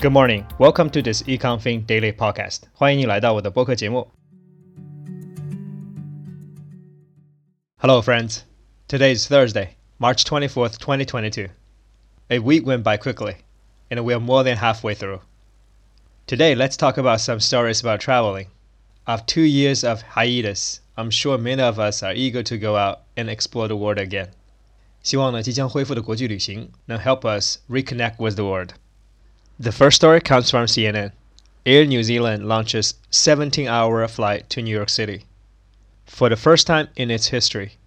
Good morning. Welcome to this EconFin Daily Podcast. 欢迎你来到我的播客节目。Hello, friends. Today is Thursday, March 24th, 2022. A week went by quickly, and we are more than halfway through. Today, let's talk about some stories about traveling. After two years of hiatus, I'm sure many of us are eager to go out and explore the world again. 希望呢，即将恢复的国际旅行能 help us reconnect with the world. The first story comes from CNN. Air New Zealand launches 17 hour flight to New York City. For the first time in its history,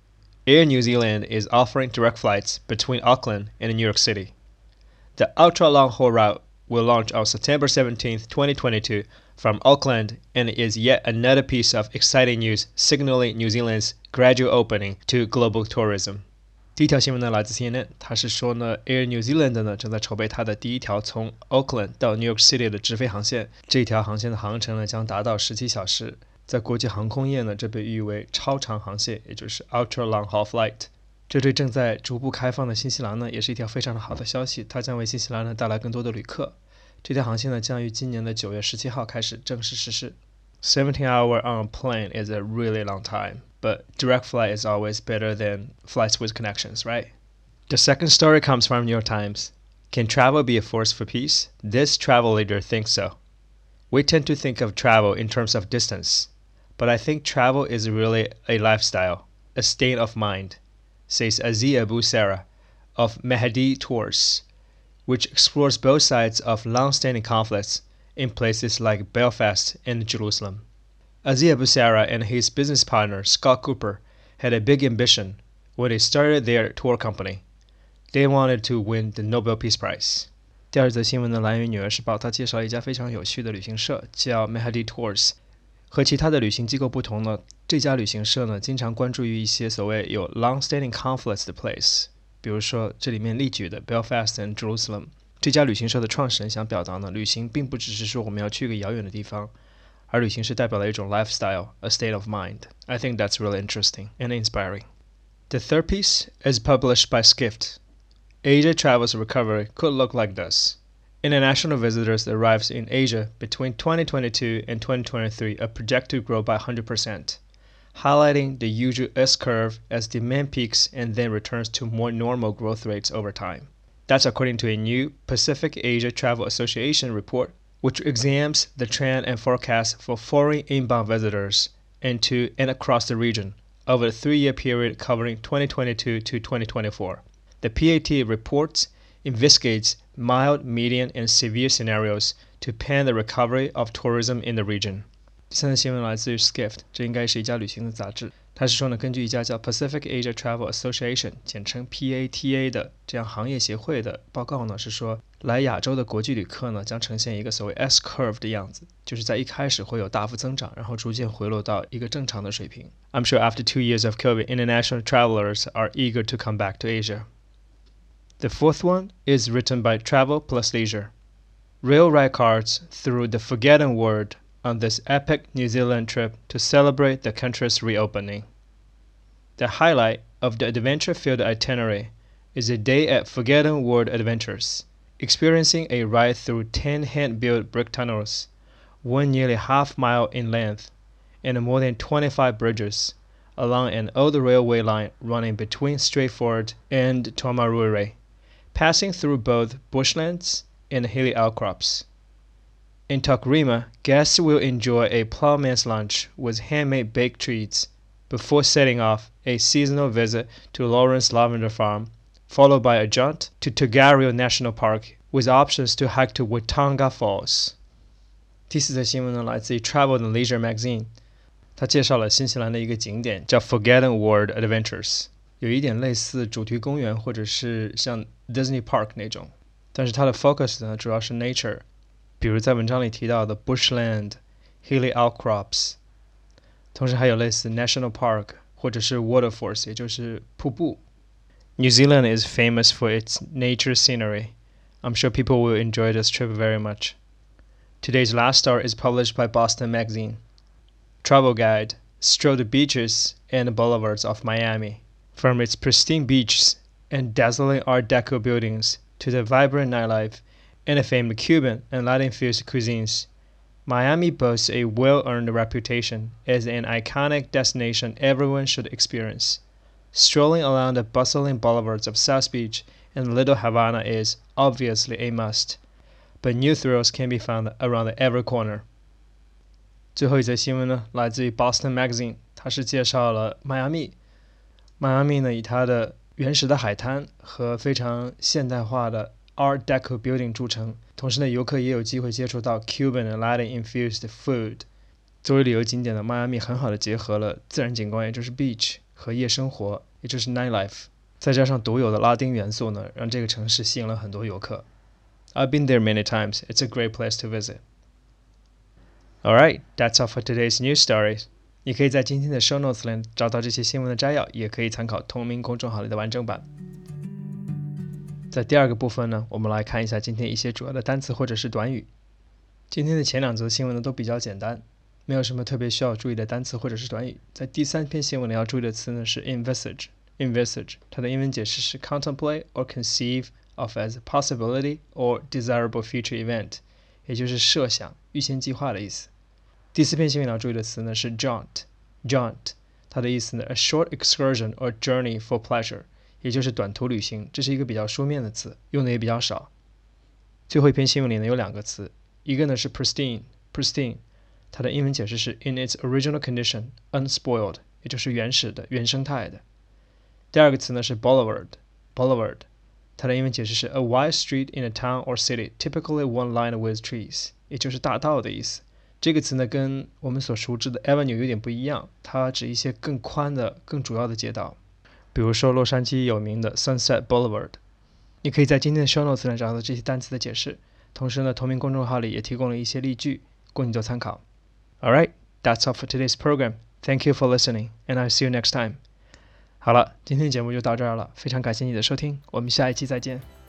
Air New Zealand is offering direct flights between Auckland and New York City. The ultra long haul route will launch on September 17, 2022, from Auckland and is yet another piece of exciting news signaling New Zealand's gradual opening to global tourism. 第一条新闻呢来自 CNN，它是说呢，Air New Zealand 呢正在筹备它的第一条从 Auckland 到 New York City 的直飞航线。这条航线的航程呢将达到十七小时，在国际航空业呢这被誉为超长航线，也就是 Ultra Long Haul Flight。这对正在逐步开放的新西兰呢也是一条非常的好的消息，它将为新西兰呢带来更多的旅客。这条航线呢将于今年的九月十七号开始正式实施。Seventeen hour on a plane is a really long time. But direct flight is always better than flights with connections, right? The second story comes from New York Times. Can travel be a force for peace? This travel leader thinks so. We tend to think of travel in terms of distance, but I think travel is really a lifestyle, a state of mind, says Aziz Abu Sarah of Mejdi Tours, which explores both sides of long-standing conflicts in places like Belfast and Jerusalem. Aziz Abu Sarah and his business partner Scott Cooper had a big ambition when they started their tour company. They wanted to win the Nobel Peace Prize. 第二则新闻的来源女儿是报，她介绍一家非常有趣的旅行社，叫 Mejdi Tours。和其他的旅行机构不同呢，这家旅行社呢经常关注于一些所谓有 long-standing conflicts 的 place，比如说这里面例举的 Belfast and Jerusalem。这家旅行社的创始人想表达呢，旅行并不只是说我们要去一个遥远的地方，而旅行是代表了一种 lifestyle, a state of mind. I think that's really interesting and inspiring. The third piece is published by Skift. Asia travel's recovery could look like this. International visitors arrives in Asia between 2022 and 2023 are projected to grow by 100%, highlighting the usual S-curve as demand peaks and then returns to more normal growth rates over time. That's according to a new Pacific Asia Travel Association report which examines the trend and forecast for foreign inbound visitors into and across the region over a three year period covering 2022 to 2024. The PATA reports investigates mild, medium, and severe scenarios to pan the recovery of tourism in the region. 第三则新闻来自于 Skift，这应该是一家旅行的杂志。他是说呢，根据一家叫 Pacific Asia Travel Association，简称 PATA 的这样行业协会的报告呢，是说来亚洲的国际旅客呢将呈现一个所谓 S curve 的样子，就是在一开始会有大幅增长，然后逐渐回落到一个正常的水平。I'm sure after two years of COVID, international travelers are eager to come back to Asia. The fourth one is written by Travel Plus Leisure. Rail ride cards through the Forgotten World on this epic New Zealand trip to celebrate the country's reopening. The highlight of the adventure filled itinerary is a day at Forgotten World Adventures, experiencing a ride through 10 hand built brick tunnels, one nearly half mile in length, and more than 25 bridges along an old railway line running between Stratford and Taumarunui, passing through both bushlands and hilly outcrops. In Takrima, guests will enjoy a plowman's lunch with handmade baked treats before setting off a seasonal visit to Lawrence Lavender Farm, followed by a jaunt to Tongariro National Park with options to hike to watanga falls this is Watonga Travel and Leisure magazine. Magazine》，它介绍了新西兰的一个景点叫 Forgotten World Adventures，有一点类似主题公园或者是像 Disney Park 那种，但是它的 focus 呢主要是 nature。比如在文章里提到的 bushland、hilly outcrops，同时还有类似 national park 或者是 waterfalls，也就是瀑布。New Zealand is famous for its nature scenery. I'm sure people will enjoy this trip very much. Today's last story is published by Boston Magazine. Travel Guide Stroll the beaches and boulevards of Miami. From its pristine beaches and dazzling Art Deco buildings to the vibrant nightlife and the famed Cuban and Latin-infused cuisines. Miami boasts a well-earned reputation as an iconic destination everyone should experience. Strolling along the bustling boulevards of South Beach and Little Havana is obviously a must, but new thrills can be found around every corner. 最后一则新闻呢，来自于 Boston Magazine，它是介绍了迈阿密。迈阿密呢，以它的原始的海滩和非常现代化的 Art Deco building 着称。同时呢，游客也有机会接触到 Cuban and Latin infused food。作为旅游景点的迈阿密，很好的结合了自然景观，也就是 beach。和夜生活，也就是 nightlife，再加上独有的拉丁元素呢，让这个城市吸引了很多游客。I've been there many times. It's a great place to visit. Alright, that's all for today's news stories. 你可以在今天的 show notes 里找到这些新闻的摘要，也可以参考同名公众号里的完整版。 在第二个部分呢，我们来看一下今天一些主要的单词或者是短语。今天的前两则新闻呢都比较简单。没有什么特别需要注意的单词或者是短语。在第三篇新闻里要注意的词呢是 envisage。envisage 它的英文解释是 contemplate or conceive of as a possibility or desirable future event，也就是设想、预先计划的意思。第四篇新闻要注意的词呢是 jaunt。jaunt 它的意思呢 a short excursion or journey for pleasure，也就是短途旅行。这是一个比较书面的词，用的也比较少。最后一篇新闻里呢有两个词，一个呢是 pristine，pristine。它的英文解释是 in its original condition, unspoiled，也就是原始的、原生态的。第二个词呢是 boulevard，boulevard，它的英文解释是 a wide street in a town or city, typically one lined with trees，也就是大道的意思。这个词呢跟我们所熟知的 avenue 有点不一样，它指一些更宽的、更主要的街道，比如说洛杉矶有名的 Sunset Boulevard。你可以在今天的 show notes 里找到这些单词的解释，同时呢，同名公众号里也提供了一些例句，供你做参考。All right, that's all for today's program. Thank you for listening, and I'll see you next time. 好了，今天的节目就到这儿了，非常感谢你的收听，我们下一期再见。